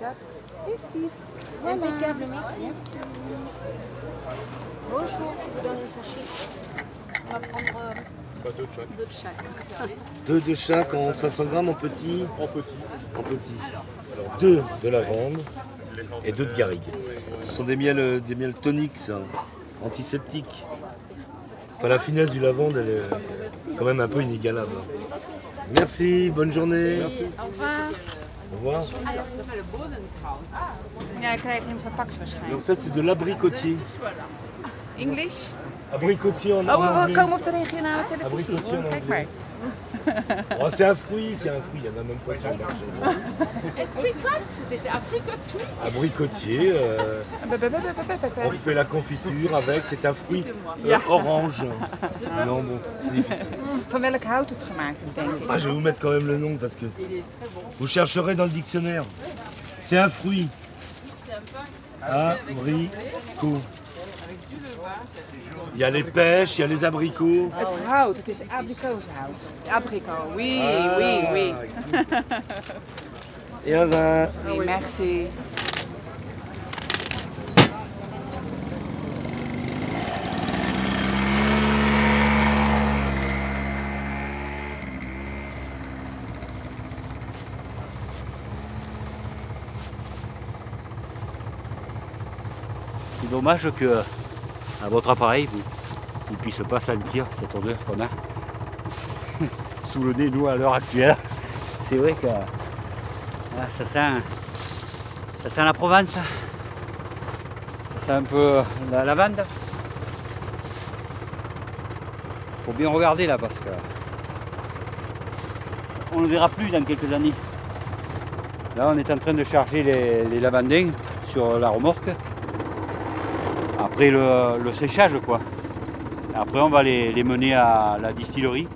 4 et 6. Impeccable, merci. Bonjour, je vous donne un sachet. On va prendre euh, deux de chaque. Deux de chaque en 500 grammes en petit En petit. En petit. Alors deux de lavande et deux de garrigue. Ce sont des miels, euh, des miels toniques, ça, antiseptiques. Enfin, la finesse du lavande, elle est quand même un peu inégalable. Merci, bonne journée. Au revoir. Au revoir. Ja, ik krijg hem verpakt waarschijnlijk. Donc ça, c'est de l'abricotier. English? Abricotier en, Oh, we, anglais. komen op de regionale televisie. Abricotier en Kijk anglais. maar. Oh, c'est un fruit, c'est un fruit, il y en a même pas sur le marché. Apricot, des apricot tree. Abricotier, euh, on fait la confiture avec, c'est un fruit euh, orange. Non, bon, c'est difficile. Van welk hout het gemaakt is, denk ik. Ah, je vais vous mettre quand même le nom parce que vous chercherez dans le dictionnaire. C'est un fruit. Abricot. Il y a les pêches, il y a les abricots. Het hout, het is abrikozenhout. Abricot, oui, Ah, oui, oui. Et un vin. Oui, merci. Dommage que à votre appareil, vous ne puissiez pas sentir cette odeur qu'on a sous le nez, nous, à l'heure actuelle. C'est vrai que ah, ça, sent, ça sent la Provence. Ça sent un peu la lavande. faut bien regarder là parce que on ne verra plus dans quelques années. Là, on est en train de charger les, les lavandins sur la remorque après le, séchage quoi. Après on va les, les mener à la distillerie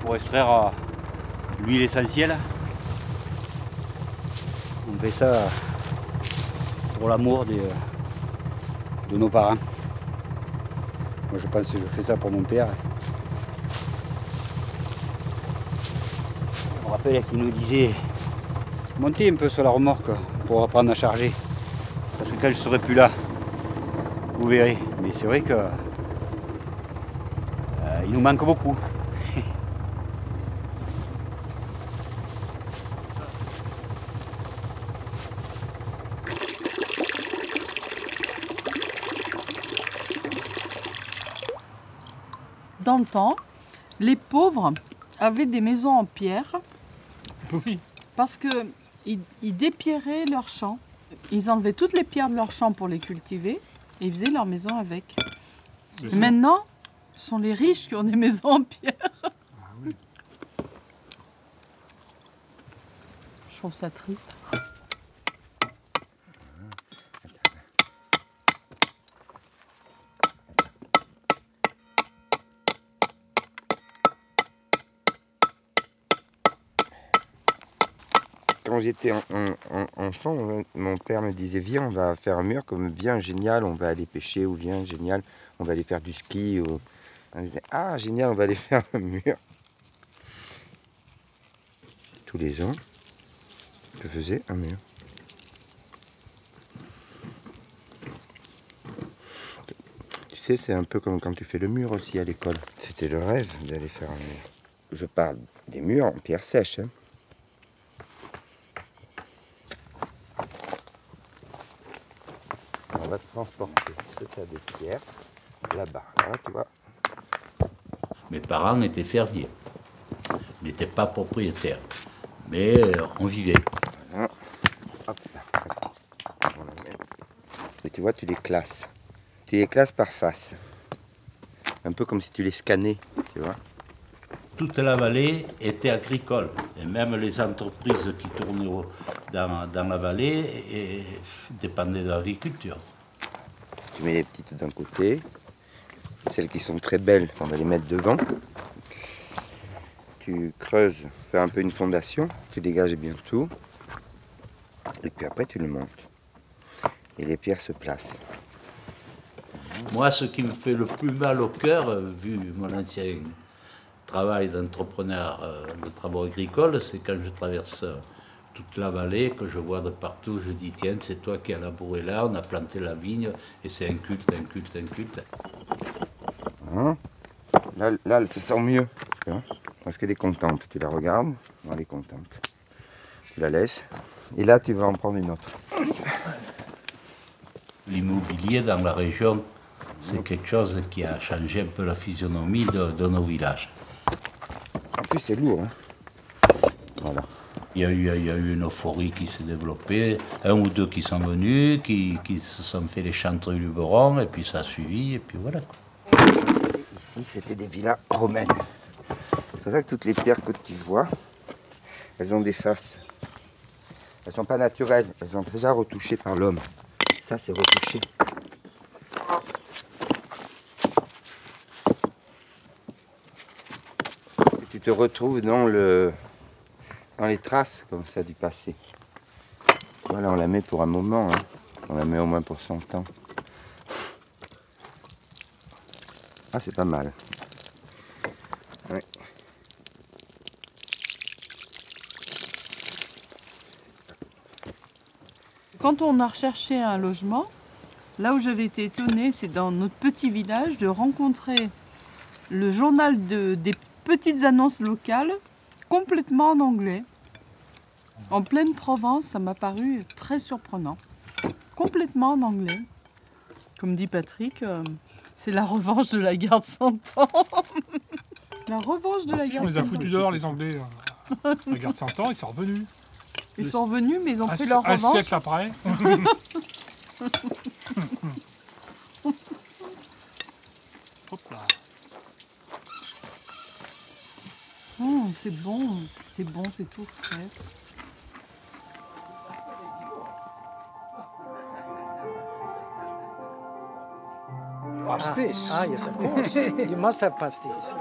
pour extraire euh, l'huile essentielle. On fait ça pour l'amour des, euh, de nos parents. Moi je pense que je fais ça pour mon père. Je me rappelle qu'il nous disait montez un peu sur la remorque pour apprendre à charger. Parce que quand je serai plus là, vous verrez. Mais c'est vrai que euh, il nous manque beaucoup. Dans le temps, les pauvres avaient des maisons en pierre Oui. parce que ils, ils dépierraient leurs champs. Ils enlevaient toutes les pierres de leurs champs pour les cultiver et ils faisaient leur maison avec. Et maintenant, ce sont les riches qui ont des maisons en pierre. Je trouve ça triste. Quand j'étais en- en- en- enfant, on- mon père me disait Viens, on va faire un mur comme bien génial, on va aller pêcher, ou viens, génial, on va aller faire du ski. Ou... On disait Ah, génial, on va aller faire un mur. Tous les ans, je faisais un mur. Tu sais, c'est un peu comme quand tu fais le mur aussi à l'école. C'était le rêve d'aller faire un mur. Je parle des murs en pierre sèche. hein. On va transporter ce tas de pierres là-bas. Là, tu vois. Mes parents étaient fermiers, n'étaient pas propriétaires, mais euh, on vivait. Voilà. Hop là. Et tu vois, tu les classes. Tu les classes par face. Un peu comme si tu les scannais, tu vois. Toute la vallée était agricole, et même les entreprises qui tournaient dans, dans la vallée et, dépendaient de l'agriculture. Tu mets les petites d'un côté. Celles qui sont très belles, on va les mettre devant. Tu creuses, fais un peu une fondation, tu dégages bien tout. Et puis après, tu le montes. Et les pierres se placent. Moi, ce qui me fait le plus mal au cœur, euh, vu mon ancien travail d'entrepreneur euh, de travaux agricoles, c'est quand je traverse euh, toute la vallée, que je vois de partout, je dis tiens, c'est toi qui as labouré là, on a planté la vigne, et c'est un culte, un culte, un culte. Hein? Là, là, elle se sent mieux. hein, parce qu'elle est contente. Tu la regardes, elle est contente. Tu la laisses. Et là, tu vas en prendre une autre. L'immobilier dans la région, c'est quelque chose qui a changé un peu la physionomie de, de nos villages. En plus, c'est lourd. hein? Voilà. Il y, a eu, une euphorie qui s'est développée, un ou deux qui sont venus, qui, se sont fait les chantres du Luberon, et puis ça a suivi, et puis voilà. Ici, c'était des villas romaines. C'est pour ça que toutes les pierres que tu vois, elles ont des faces. Elles sont pas naturelles, elles sont déjà retouchées par l'homme. Ça, c'est retouché. Et tu te retrouves dans le dans les traces comme ça du passé. Voilà, on la met pour un moment. hein. On la met au moins pour 100 ans. Ah, c'est pas mal. Quand on a recherché un logement, là où j'avais été étonnée, c'est dans notre petit village de rencontrer le journal de, des petites annonces locales complètement en anglais. En pleine Provence, ça m'a paru très surprenant. Complètement en anglais. Comme dit Patrick, euh, c'est la revanche de la guerre de 100 ans. la revanche de la Si, guerre on de les a 100 foutus ans. dehors, les Anglais. euh, Regarde 100 ans, ils sont revenus. Ils sont revenus, mais ils ont Un, fait leur un revanche. siècle après. Hop là. Oh, c'est bon, c'est bon, c'est tout frais. Pastis. Ah, yes, of course. you must have pastis.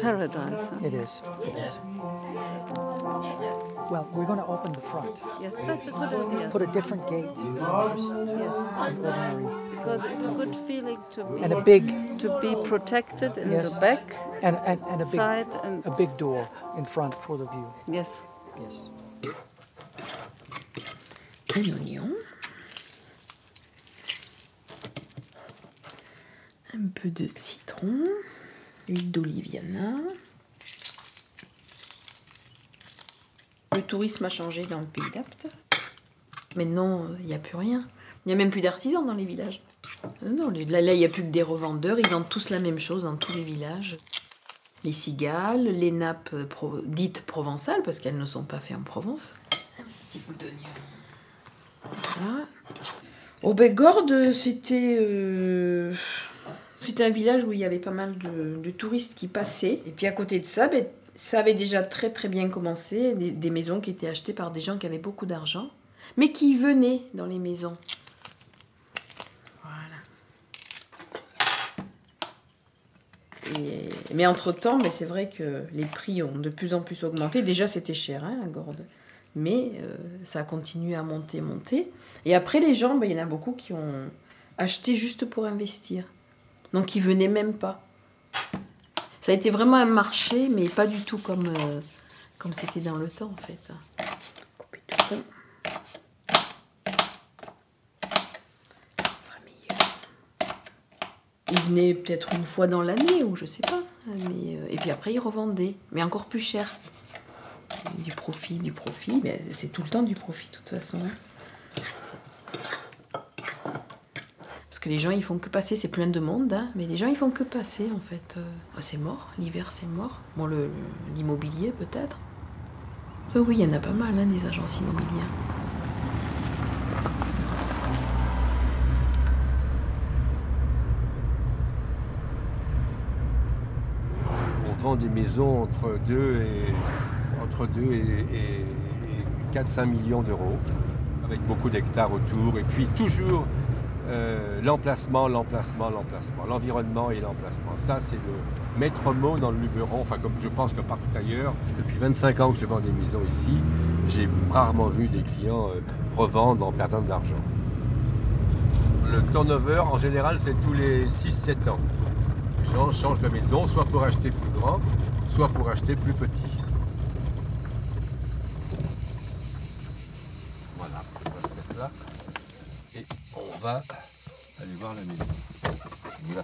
Paradise. huh? It is. It is. Well, we're going to open the front. Yes, that's a good idea. Put a different gate. Yes, because it's a good feeling to be And a big, to be protected in Yes. the back and, and, and a big, side and a big door in front for the view. yes. Yes. un oignon, un peu de citron, d'oliviana. Le tourisme a changé dans le pays d'Apt. Maintenant, il n'y a plus rien. Il n'y a même plus d'artisans dans les villages. Non, là, il n'y a plus que des revendeurs. Ils vendent tous la même chose dans tous les villages. Les cigales, les nappes dites provençales, parce qu'elles ne sont pas faites en Provence. Un petit bout d'oignon. Voilà. Au Begorde, c'était euh, c'était un village où il y avait pas mal de, touristes qui passaient. Et puis à côté de ça, ben, ça avait déjà très très bien commencé. Des, maisons qui étaient achetées par des gens qui avaient beaucoup d'argent, mais qui venaient dans les maisons. Voilà. Mais entre-temps, ben, c'est vrai que les prix ont de plus en plus augmenté. Déjà, c'était cher hein, à Gordes. Mais euh, ça a continué à monter, monter. Et après, les gens, ben, il y en a beaucoup qui ont acheté juste pour investir. Donc, ils venaient même pas. Ça a été vraiment un marché, mais pas du tout comme euh, comme c'était dans le temps, en fait. Couper tout ça. Ils venaient peut-être une fois dans l'année, ou je sais pas. Mais, euh, et puis après, ils revendaient, mais encore plus cher. Du profit, du profit, mais c'est tout le temps du profit, de toute façon. Parce que les gens, ils font que passer, c'est plein de monde, hein, mais les gens, ils font que passer, en fait. Euh, oh, c'est mort, l'hiver, c'est mort. Bon, l'immobilier, peut-être. Ça, oui, il y en a pas mal, hein, des agences immobilières. On vend des maisons entre 2 et, entre 2 et, et, 4-5 millions d'euros, avec beaucoup d'hectares autour, et puis toujours euh, l'emplacement, l'emplacement, l'emplacement, l'environnement et l'emplacement. Ça, c'est le maître mot dans le Luberon, enfin comme je pense que partout ailleurs. Depuis 25 ans que je vends des maisons ici, j'ai rarement vu des clients euh, revendre en perdant de l'argent. Le turnover, en général, c'est tous les 6-7 ans. Les gens changent de maison, soit pour acheter plus grand, soit pour acheter plus petit. Voilà, on va se mettre là. Et on va aller voir la maison. On la.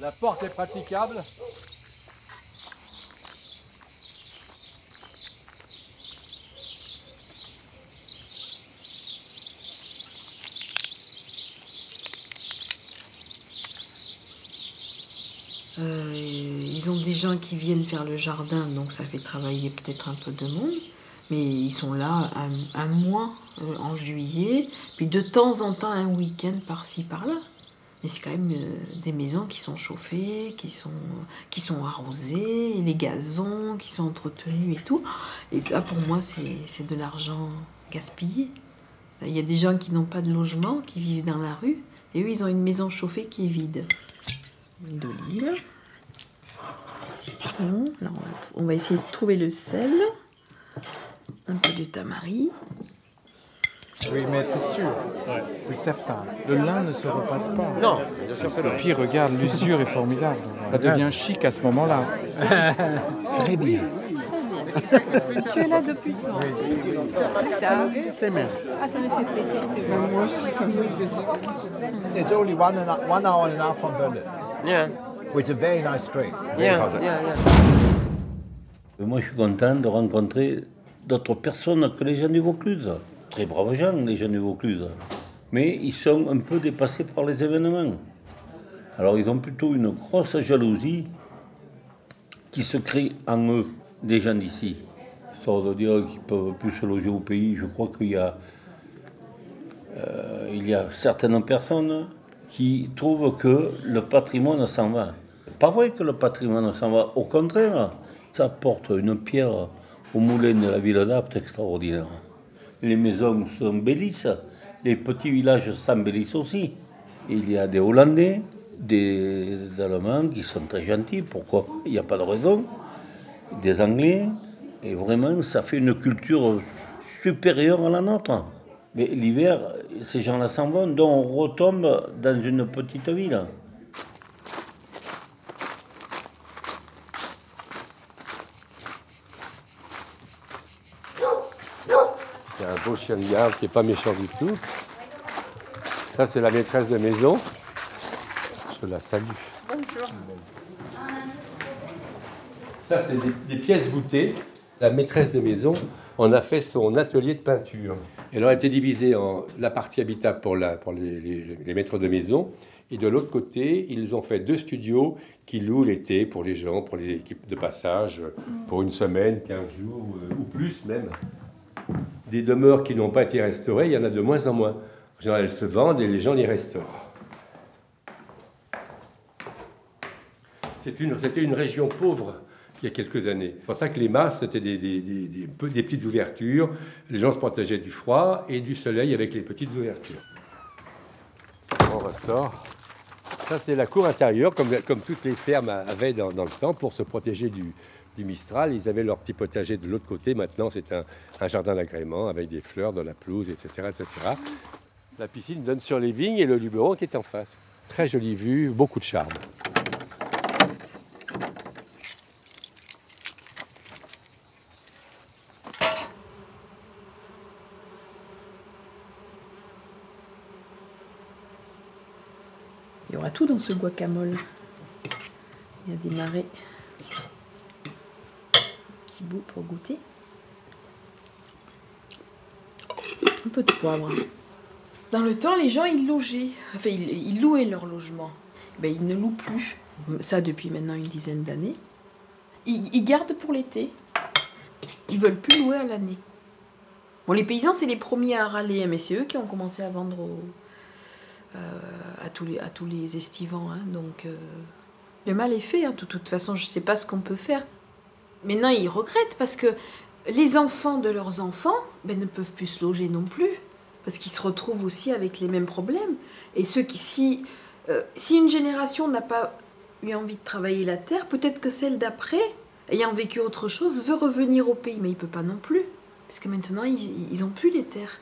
La porte est praticable. Ils ont des gens qui viennent faire le jardin, donc ça fait travailler peut-être un peu de monde. Mais ils sont là un, mois euh, en juillet, puis de temps en temps un week-end par-ci par-là. Mais c'est quand même euh, des maisons qui sont chauffées, qui sont, qui sont arrosées, les gazons qui sont entretenus et tout. Et ça, pour moi, c'est de l'argent gaspillé. Il y a des gens qui n'ont pas de logement, qui vivent dans la rue, et eux, ils ont une maison chauffée qui est vide. D'olive. Là, on va, on va essayer de trouver le sel. Un peu de tamari. Oui, mais c'est sûr, c'est certain. Le lin ne se repasse pas. Non, bien sûr que non. Et puis regarde, l'usure est formidable. Ça devient chic à ce moment-là. Très bien. Tu es là depuis quand? Ça, c'est même. Ah, ça me fait plaisir. Moi aussi, ça me fait plaisir. It's only one, and a, one hour and a half from Berlin. Yeah. With a very nice street. Yeah, yeah, yeah. Moi, je suis content de rencontrer d'autres personnes que les gens du Vaucluse. Très braves gens, les gens du Vaucluse. Mais ils sont un peu dépassés par les événements. Alors, ils ont plutôt une grosse jalousie qui se crée en eux, des gens d'ici. Histoire de dire qu'ils peuvent plus se loger au pays. Je crois qu'il y a, euh, il y a certaines personnes qui trouvent que le patrimoine s'en va. Pas vrai que le patrimoine s'en va. Au contraire, ça apporte une pierre au moulin de la ville d'Apt extraordinaire. Les maisons s'embellissent, les petits villages s'embellissent aussi. Il y a des Hollandais, des Allemands qui sont très gentils, pourquoi Il n'y a pas de raison. Des Anglais, et vraiment, ça fait une culture supérieure à la nôtre. Mais l'hiver, ces gens-là s'en vont, donc on retombe dans une petite ville. C'est un beau chien de garde qui n'est pas méchant du tout. Ça, c'est la maîtresse de maison. Je la salue. Bonjour. Ça, c'est des, des pièces voûtées. La maîtresse de maison en a fait son atelier de peinture. Elle a été divisée en la partie habitable pour, la, pour les, les- les maîtres de maison. Et de l'autre côté, ils ont fait deux studios qui louent l'été pour les gens, pour les équipes de passage, pour une semaine, 15 jours euh, ou plus même. Des demeures qui n'ont pas été restaurées, il y en a de moins en moins. En général, elles se vendent et les gens les restaurent. Une- C'était une région pauvre il y a quelques années. C'est pour ça que les masses, c'était des, petites ouvertures. Les gens se protégeaient du froid et du soleil avec les petites ouvertures. On ressort. Ça, c'est la cour intérieure, comme, toutes les fermes avaient dans, le temps, pour se protéger du, Mistral. Ils avaient leur petit potager de l'autre côté. Maintenant, c'est un, un jardin d'agrément avec des fleurs, de la pelouse, etc., etc. La piscine donne sur les vignes et le Luberon qui est en face. Très jolie vue, beaucoup de charme. Il y aura tout dans ce guacamole. Il y a des marais. Petit bout pour goûter. Un peu de poivre. Dans le temps, les gens, ils logeaient. Enfin, ils, louaient leur logement. Ben, ils ne louent plus. Ça depuis maintenant une dizaine d'années. Ils, gardent pour l'été. Ils veulent plus louer à l'année. Bon, les paysans, c'est les premiers à râler, hein, mais c'est eux qui ont commencé à vendre au- euh, à, tous les, à tous les estivants. hein. donc, euh, le mal est fait. hein. De toute façon, je ne sais pas ce qu'on peut faire. Maintenant, ils regrettent parce que les enfants de leurs enfants ben, ne peuvent plus se loger non plus. Parce qu'ils se retrouvent aussi avec les mêmes problèmes. Et ceux qui, si, euh, si une génération n'a pas eu envie de travailler la terre, peut-être que celle d'après, ayant vécu autre chose, veut revenir au pays. Mais il peut pas non plus. Parce que maintenant, ils, ils ont plus les terres.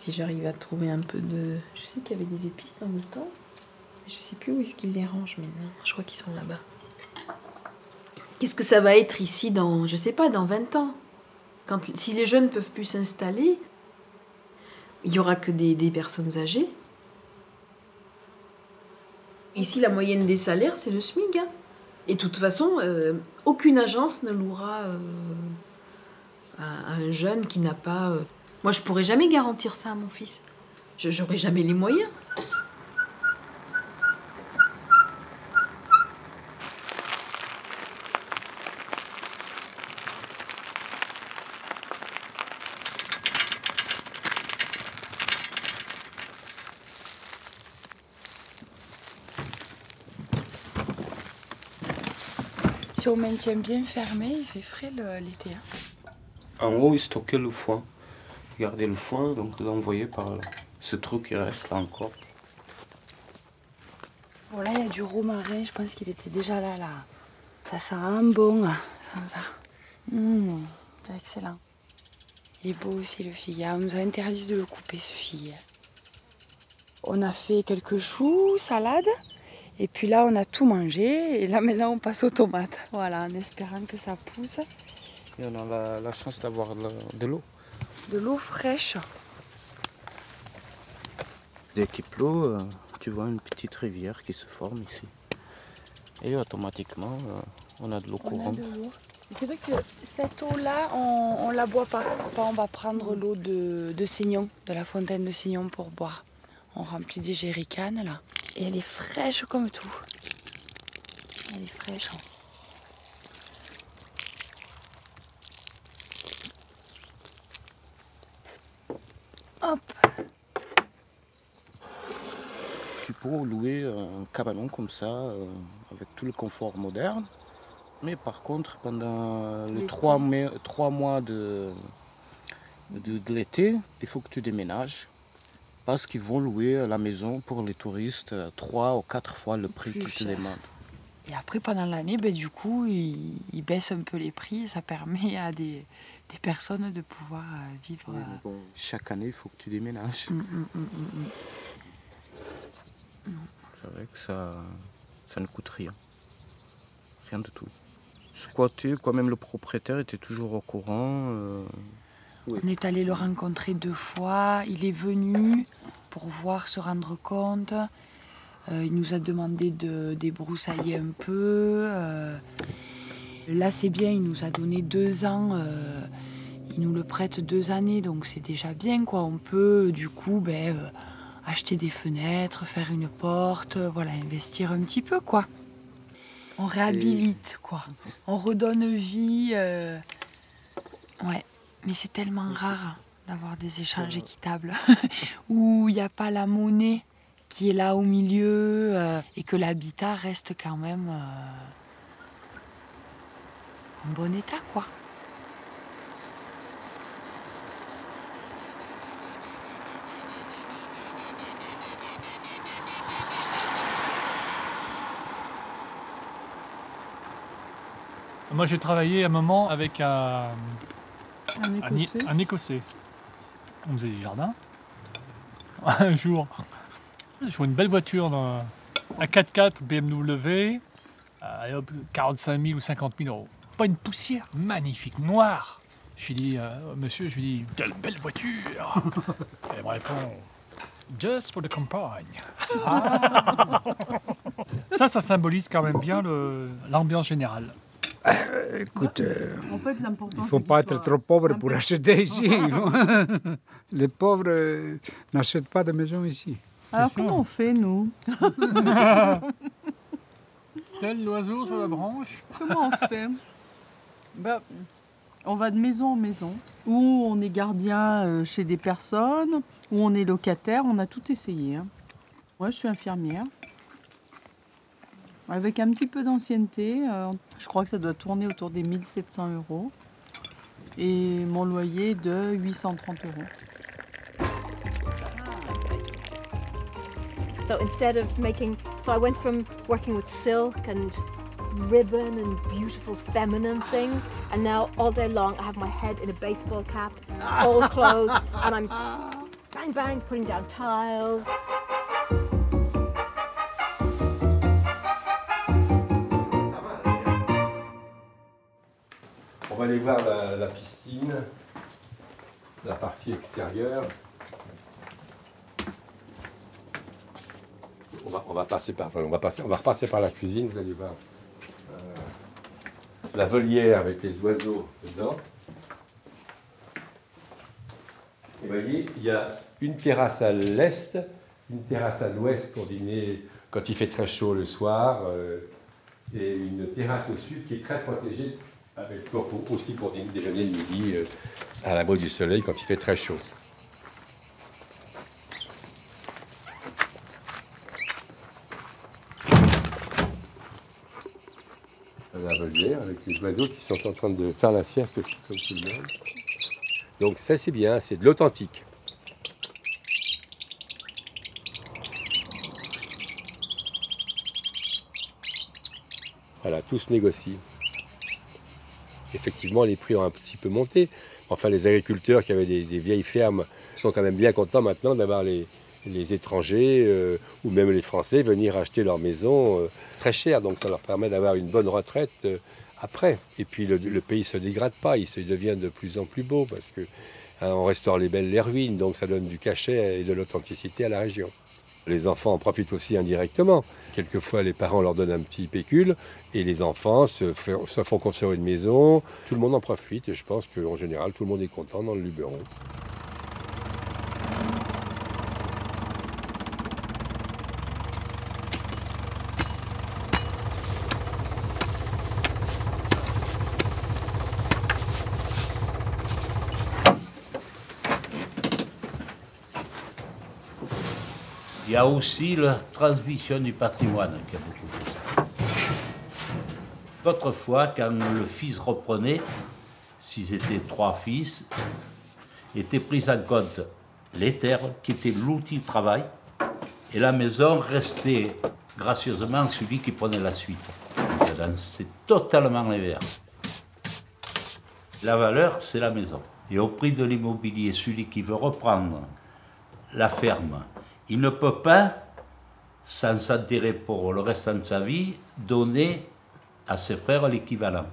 Si j'arrive à trouver un peu de... Je sais qu'il y avait des épices dans le temps. Mais je sais plus où est-ce qu'ils les rangent maintenant. Je crois qu'ils sont là-bas. Qu'est-ce que ça va être ici dans, je sais pas, dans 20 ans? Quand, Si les jeunes peuvent plus s'installer, il y aura que des, personnes âgées. Ici, la moyenne des salaires, c'est le SMIC. hein. Et de toute façon, euh, aucune agence ne louera euh, un jeune qui n'a pas... euh, Moi, je pourrais jamais garantir ça à mon fils. Je J'aurais jamais les moyens. Si on maintient bien fermé, il fait frais l'été. hein. En haut, ils stockaient le foin. Gardaient le foin, donc l'envoyer par ce truc qui reste là encore. Bon, là, il y a du romarin. Je pense qu'il était déjà là, là. Ça sent un bon. hein, comme ça. Mmh, c'est excellent. Il est beau aussi, le figuier. On nous a interdit de le couper, ce figuier. On a fait quelques choux, salade. Et puis là, on a tout mangé. Et là, maintenant, on passe aux tomates. Voilà, en espérant que ça pousse. Et on a la, la chance d'avoir de l'eau. De l'eau fraîche. Dès qu'il pleut, euh, tu vois une petite rivière qui se forme ici. Et automatiquement, euh, on a de l'eau courante. C'est vrai que cette eau-là, on, on la boit pas. On va prendre l'eau de, de Seignon, de la fontaine de Seignon pour boire. On remplit des jerrycans là. Et elle est fraîche comme tout. Elle est fraîche. hein. Hop. Peux louer un cabanon comme ça, euh, avec tout le confort moderne. Mais par contre, pendant les trois, mai- trois mois de, de, de l'été, il faut que tu déménages. Parce qu'ils vont louer la maison pour les touristes euh, trois ou quatre fois le prix qu'ils te demandent. Et après, pendant l'année, ben, du coup, ils, ils baissent un peu les prix. Ça permet à des, des personnes de pouvoir euh, vivre. Oui, bon, chaque année, il faut que tu déménages. Mm, mm. C'est vrai que ça, ça ne coûte rien. Rien du tout. Squatter, quand même, le propriétaire était toujours au courant. euh, On est allé le rencontrer deux fois. Il est venu pour voir, se rendre compte. Euh, il nous a demandé de débroussailler un peu. Euh, là, c'est bien. Il nous a donné deux ans. euh, il nous le prête deux années, donc c'est déjà bien. Quoi. On peut, du coup, ben, euh, acheter des fenêtres, faire une porte, euh, voilà, investir un petit peu, quoi. On réhabilite, quoi. On redonne vie. euh, Ouais. Mais c'est tellement rare d'avoir des échanges équitables où il n'y a pas la monnaie qui est là au milieu euh, et que l'habitat reste quand même euh, en bon état, quoi. Moi, j'ai travaillé un moment avec un, Un Écossais. un Écossais. On faisait des jardins. Un jour, je vois une belle voiture, dans un 4x4 BMW, euh, et hop, 45 000 ou 50 000 euros. Pas une poussière, magnifique, noire. Je lui dis, euh, monsieur, je lui dis, quelle belle voiture Et il me répond, just for the campagne. ça, ça symbolise quand même bien l'ambiance générale. Écoute, euh, En fait, l'important, il ne faut pas être trop pauvre pour acheter ici. Les pauvres euh, n'achètent pas de maison ici. Alors, comment on fait, nous Tel l'oiseau sur la branche. Comment on fait Bah, On va de maison en maison, ou on est gardien euh, chez des personnes, ou on est locataire, on a tout essayé. hein. Moi, je suis infirmière. Avec un petit peu d'ancienneté, euh, je crois que ça doit tourner autour des 1700 euros. Et mon loyer de 830 euros. So instead of making, so I went from working with silk and ribbon and beautiful feminine things, and now all day long I have my head in a baseball cap, old clothes, and I'm bang bang putting down tiles. Va aller voir la, piscine, la partie extérieure. On va, on va passer par, on va passer, on va repasser par la cuisine. Vous allez voir euh, la volière avec les oiseaux dedans. Vous voyez, il y a une terrasse à l'est, une terrasse à l'ouest pour dîner quand il fait très chaud le soir, euh, et une terrasse au sud qui est très protégée avec, pour- pour- aussi pour déjeuner de midi euh, à l'abri du soleil quand il fait très chaud. La volière avec les oiseaux qui sont en train de faire la sieste comme tout le monde. Donc ça c'est bien, c'est de l'authentique. Voilà, tout se négocie. Effectivement, les prix ont un petit peu monté. Enfin, les agriculteurs qui avaient des, vieilles fermes sont quand même bien contents maintenant d'avoir les, étrangers euh, ou même les Français venir acheter leur maison euh, très cher. Donc ça leur permet d'avoir une bonne retraite euh, après. Et puis le, pays ne se dégrade pas, il devient de plus en plus beau parce que hein, restaure les belles les ruines, donc ça donne du cachet et de l'authenticité à la région. Les enfants en profitent aussi indirectement. Quelquefois, les parents leur donnent un petit pécule et les enfants se, font- construire une maison. Tout le monde en profite et je pense qu'en général, tout le monde est content dans le Luberon. A aussi la transmission du patrimoine qui a beaucoup fait ça. Autrefois, quand le fils reprenait, s'ils étaient trois fils, étaient pris en compte les terres, qui étaient l'outil de travail, et la maison restait gracieusement celui qui prenait la suite. C'est totalement l'inverse. La valeur, c'est la maison. Et au prix de l'immobilier, celui qui veut reprendre la ferme, il ne peut pas, sans s'enterrer pour le restant de sa vie, donner à ses frères l'équivalent.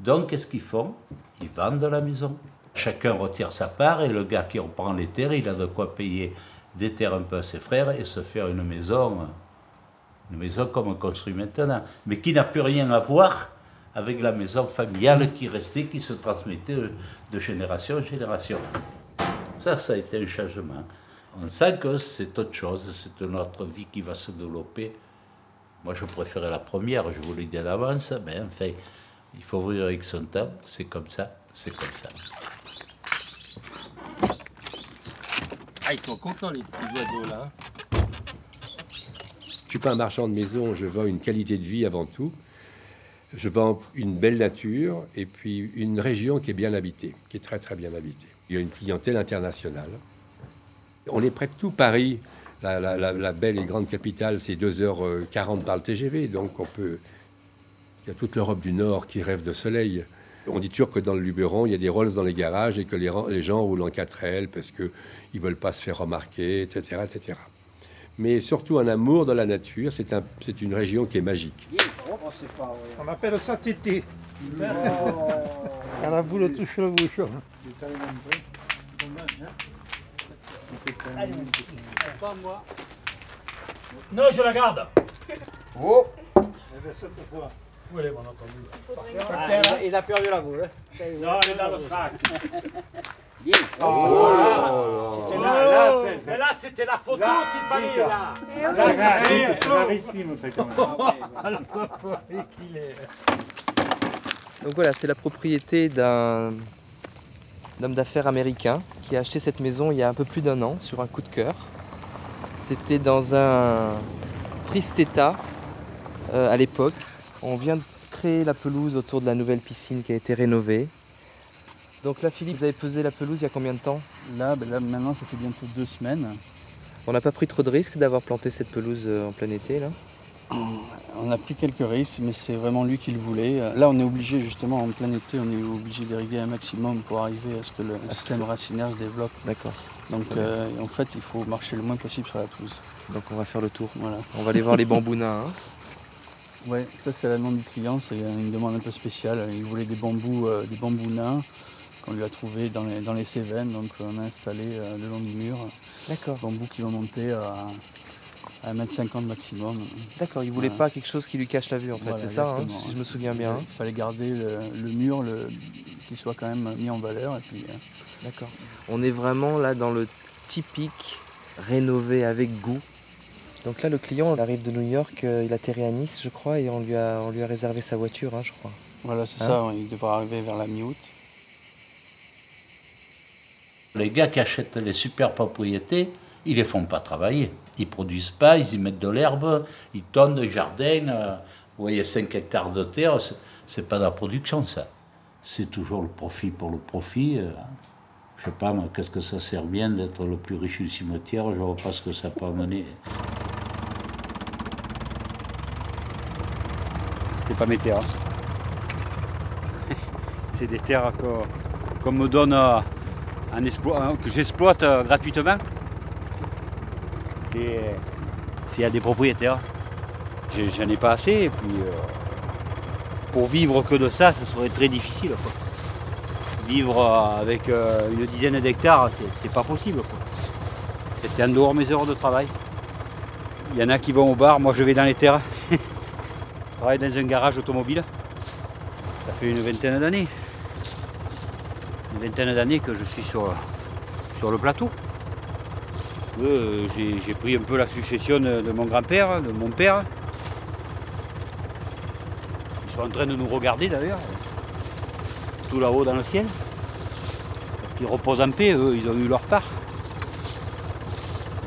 Donc, qu'est-ce qu'ils font? Ils vendent la maison. Chacun retire sa part et le gars qui reprend les terres, il a de quoi payer des terres un peu à ses frères et se faire une maison, une maison comme on construit maintenant, mais qui n'a plus rien à voir avec la maison familiale qui restait, qui se transmettait de- de génération en génération. Ça, ça a été un changement. On sent que c'est autre chose, c'est notre vie qui va se développer. Moi, je préférais la première, je vous l'ai dit d'avance, mais enfin, il faut vivre avec son temps, c'est comme ça, c'est comme ça. Ah, ils sont contents les petits oiseaux là. Je ne suis pas un marchand de maison, je vends une qualité de vie avant tout. Je vends une belle nature et puis une région qui est bien habitée, qui est très très bien habitée. Il y a une clientèle internationale. On est près de tout Paris. La, la- la- la belle et grande capitale, c'est 2h40 par le TGV, donc on peut. Il y a toute l'Europe du Nord qui rêve de soleil. On dit toujours que dans le Luberon, il y a des Rolls dans les garages et que les, gens roulent en 4L parce qu'ils ne veulent pas se faire remarquer, etc., etc. Mais surtout un amour de la nature, c'est un, c'est une région qui est magique. On appelle ça tété. Quand la boule touche le bouchon. Non, je la garde. Oh Où elle est, mon entendu Ah, il, a, perdu la boule. hein. Non, elle est dans le sac. Bien. Oh, C'était là, là, Oh, c'est- mais là, c'était la photo qu'il fallait, là. C'est c'est c'est rarissime, ça, quand même. Donc voilà, c'est la propriété d'un homme d'affaires américain qui a acheté cette maison il y a un peu plus d'un an sur un coup de cœur. C'était dans un triste état euh, à l'époque. On vient de créer la pelouse autour de la nouvelle piscine qui a été rénovée. Donc là, Philippe, vous avez pesé la pelouse il y a combien de temps? Là, ben là, maintenant, ça fait bientôt deux semaines. On n'a pas pris trop de risques d'avoir planté cette pelouse euh, en plein été là? On a pris quelques risques, mais c'est vraiment lui qui le voulait. Là, on est obligé, justement, en plein été, on est obligé d'irriguer un maximum pour arriver à ce que le système racinaire se développe. D'accord. Donc, euh, en fait, il faut marcher le moins possible sur la pelouse. Donc, on va faire le tour. Voilà. On va aller voir les bambous nains. hein. Ouais, ça c'est la demande du client, c'est une demande un peu spéciale. Il voulait des bambous, euh, des bambous nains qu'on lui a trouvé dans les, dans les Cévennes, donc on a installé euh, le long du mur. D'accord. Bambous qui vont monter à 1m50 maximum. D'accord, il voulait Voilà. pas quelque chose qui lui cache la vue en fait, Voilà, c'est ça, hein, si je me souviens bien. Il fallait garder le, le mur, le, qu'il soit quand même mis en valeur. Et puis, euh, D'accord. On est vraiment là dans le typique rénové avec goût. Donc là, le client arrive de New York, euh, il atterrit à Nice, je crois, et on lui a, on lui a réservé sa voiture, hein, je crois. Voilà, c'est Hein ça, il devra arriver vers la mi-août. Les gars qui achètent les super propriétés, ils les font pas travailler. Ils produisent pas, ils y mettent de l'herbe, ils tonnent le jardin. euh, vous voyez, 5 hectares de terre, c'est- pas de la production ça. C'est toujours le profit pour le profit. euh. Je sais pas, moi, qu'est-ce que ça sert bien d'être le plus riche du cimetière Je vois pas ce que ça peut amener. C'est pas mes terres. C'est des terres qu'on me donne euh, euh, que j'exploite gratuitement. C'est c'est à des propriétaires. J'en ai pas assez. Et puis, euh, pour vivre que de ça, ce serait très difficile. Vivre euh, avec euh, une dizaine d'hectares, c'est- c'est pas possible. quoi. C'est en dehors de mes heures de travail. Il y en a qui vont au bar, moi je vais dans les terres. Je travaille dans un garage automobile. Ça fait une vingtaine d'années. Une vingtaine d'années que je suis sur, sur le plateau. Euh, J'ai pris un peu la succession de mon grand-père, de mon père. Ils sont en train de nous regarder d'ailleurs, tout là-haut dans le ciel. Parce qu'ils reposent en paix, eux, ils ont eu leur part.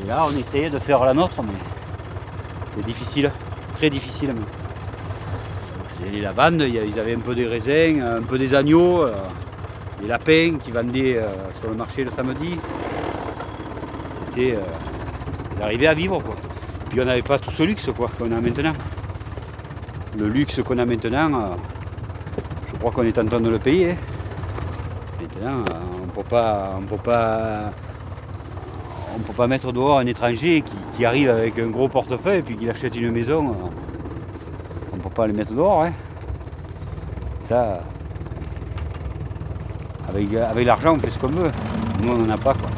Et là, on essayait de faire la nôtre, mais c'est difficile, très difficile les lavandes, ils avaient un peu des raisins, un peu des agneaux, euh, des lapins qui vendaient euh, sur le marché le samedi. Euh, arrivaient à vivre quoi. Puis on n'avait pas tout ce luxe quoi qu'on a maintenant. Le luxe qu'on a maintenant, euh, je crois qu'on est en train de le payer. hein. Maintenant, euh, on peut pas. On peut pas on peut pas mettre dehors un étranger qui, arrive avec un gros portefeuille et puis qu'il achète une maison. On peut pas le mettre dehors. hein. Ça, avec, avec l'argent, on fait ce qu'on veut. Nous, on n'en a pas. Quoi.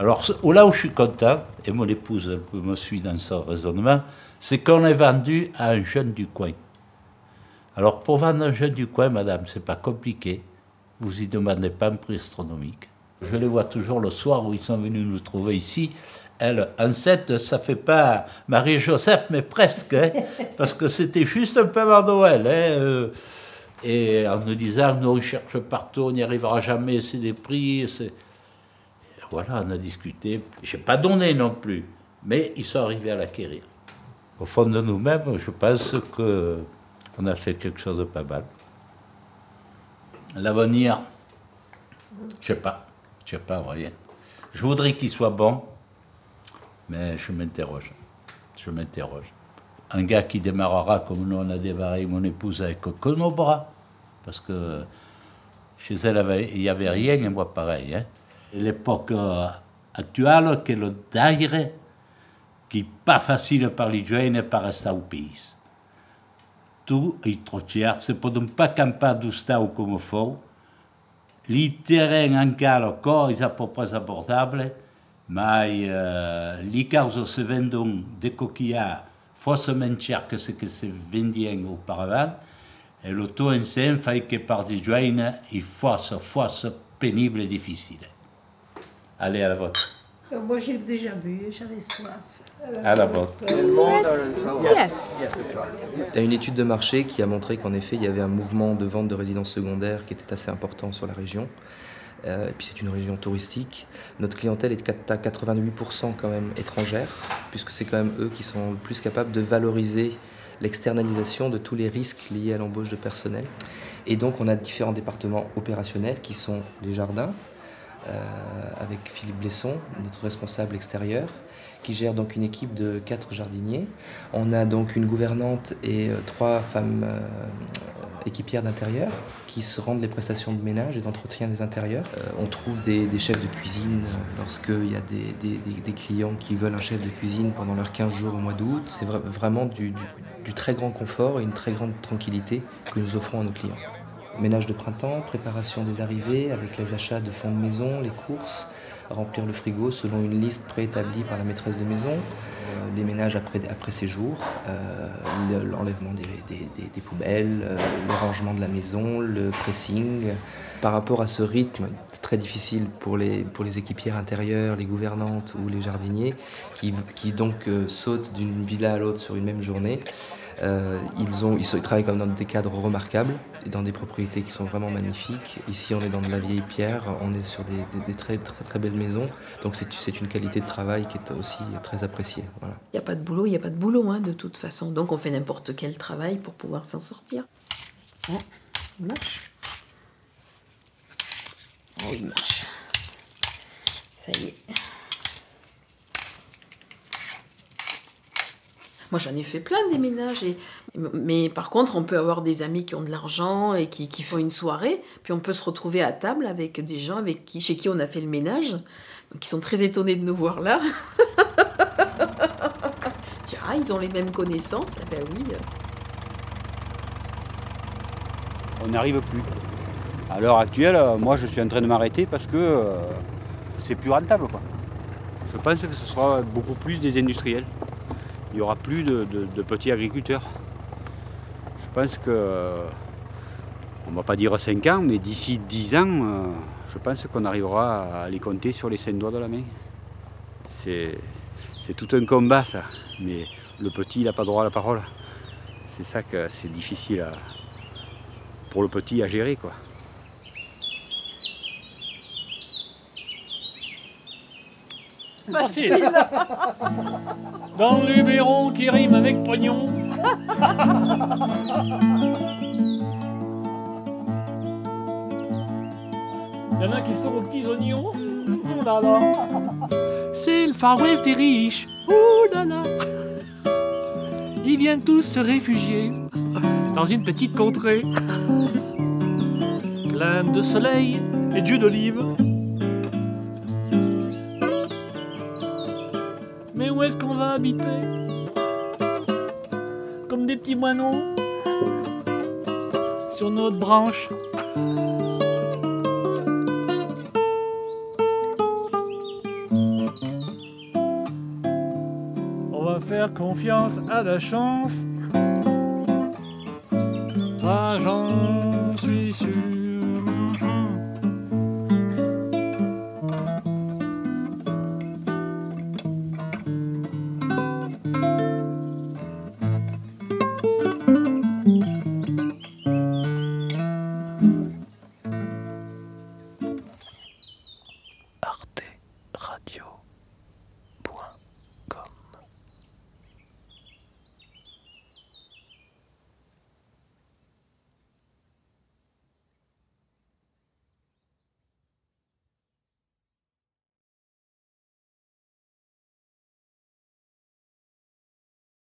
Alors, là où je suis content, et mon épouse me suit dans son raisonnement, c'est qu'on est vendu à un jeune du coin. Alors, pour vendre un jeune du coin, madame, c'est pas compliqué. Vous y demandez pas un prix astronomique. Je les vois toujours le soir où ils sont venus nous trouver ici. Elle, enceinte, ça fait pas Marie-Joseph, mais presque, hein, parce que c'était juste un peu avant Noël. hein, euh, et en nous disant, nous on cherche partout, on n'y arrivera jamais, c'est des prix. Voilà, on a discuté. Je n'ai pas donné non plus, mais ils sont arrivés à l'acquérir. Au fond de nous-mêmes, je pense que on a fait quelque chose de pas mal. L'avenir, je sais pas, je sais pas, rien. Je voudrais qu'il soit bon, mais je m'interroge. Je m'interroge. Un gars qui démarrera comme nous on a démarré, mon épouse, avec que nos bras, parce que chez elle, il n'y avait rien, et moi pareil. Hein. L'époque euh, actuelle, che lo daire, che pas facile per i giovani per restare au pays. Tu, i trottiers, poden pas campar do stau come fou, li terreni encara coisa po pas abordable, ma eh, li causa se vendono de coquillard forse men cher que ce que se vendien auparavant, et le tout ensemble fait que par des joints, il force, force pénible et difficile. Allez, à la vôtre. Euh, Moi, j'ai déjà bu, j'avais soif. À la vôtre. Yes. Yes. Il y a une étude de marché qui a montré qu'en effet, il y avait un mouvement de vente de résidences secondaires qui était assez important sur la région. Euh, et puis c'est une région touristique. Notre clientèle est à 88% quand même étrangère, puisque c'est quand même eux qui sont le plus capables de valoriser l'externalisation de tous les risques liés à l'embauche de personnel. Et donc on a différents départements opérationnels qui sont les jardins, euh, avec Philippe Blesson, notre responsable extérieur, qui gère donc une équipe de quatre jardiniers. On a donc une gouvernante et euh, trois femmes euh, équipières d'intérieur qui se rendent les prestations de ménage et d'entretien des intérieurs. Euh, on trouve des, chefs de cuisine euh, lorsqu'il y a des, clients qui veulent un chef de cuisine pendant leurs 15 jours au mois d'août. C'est vra- vraiment du très grand confort et une très grande tranquillité que nous offrons à nos clients. Ménage de printemps, préparation des arrivées avec les achats de fonds de maison, les courses, remplir le frigo selon une liste préétablie par la maîtresse de maison, euh, les ménages après, séjour, euh, le- l'enlèvement des, poubelles, euh, le rangement de la maison, le pressing. Par rapport à ce rythme très difficile pour les, pour les équipières intérieures, les gouvernantes ou les jardiniers, qui, qui donc sautent d'une villa à l'autre sur une même journée, euh, ils, ont, ils, sont- ils travaillent comme dans des cadres remarquables et dans des propriétés qui sont vraiment magnifiques. Ici, on est dans de la vieille pierre, on est sur des, des- des très, très très belles maisons. Donc c'est une qualité de travail qui est aussi très appréciée. Voilà. Il n'y a pas de boulot, il n'y a pas de boulot, hein, de toute façon. Donc on fait n'importe quel travail pour pouvoir s'en sortir. Oh, il marche. Oh, il marche. Ça y est. Moi, j'en ai fait plein des ménages. Et... Mais par contre, on peut avoir des amis qui ont de l'argent et qui, qui font une soirée. Puis on peut se retrouver à table avec des gens avec qui, chez qui on a fait le ménage. Donc, ils sont très étonnés de nous voir là. Tu dis, ah, ils ont les mêmes connaissances. Eh ben oui. On n'y arrive plus. À l'heure actuelle, moi je suis en train de m'arrêter parce que euh, c'est plus rentable. Quoi. Je pense que ce sera beaucoup plus des industriels. Il n'y aura plus de, de- de petits agriculteurs. Je pense que, on ne va pas dire 5 ans, mais d'ici 10 ans, euh, je pense qu'on arrivera à les compter sur les 5 doigts de la main. C'est, c'est tout un combat ça, mais le petit il n'a pas droit à la parole. C'est ça que c'est difficile à, pour le petit à gérer quoi. Facile. Dans Luberon qui rime avec pognon. Il y en a qui sont aux petits oignons. Là là. C'est le Far West des riches. Là là. Ils viennent tous se réfugier dans une petite contrée pleine de soleil et d'huile d'olive. Mais où est-ce qu'on va habiter Comme des petits moineaux sur notre branche. On va faire confiance à la chance. Ça, j'en suis sûr.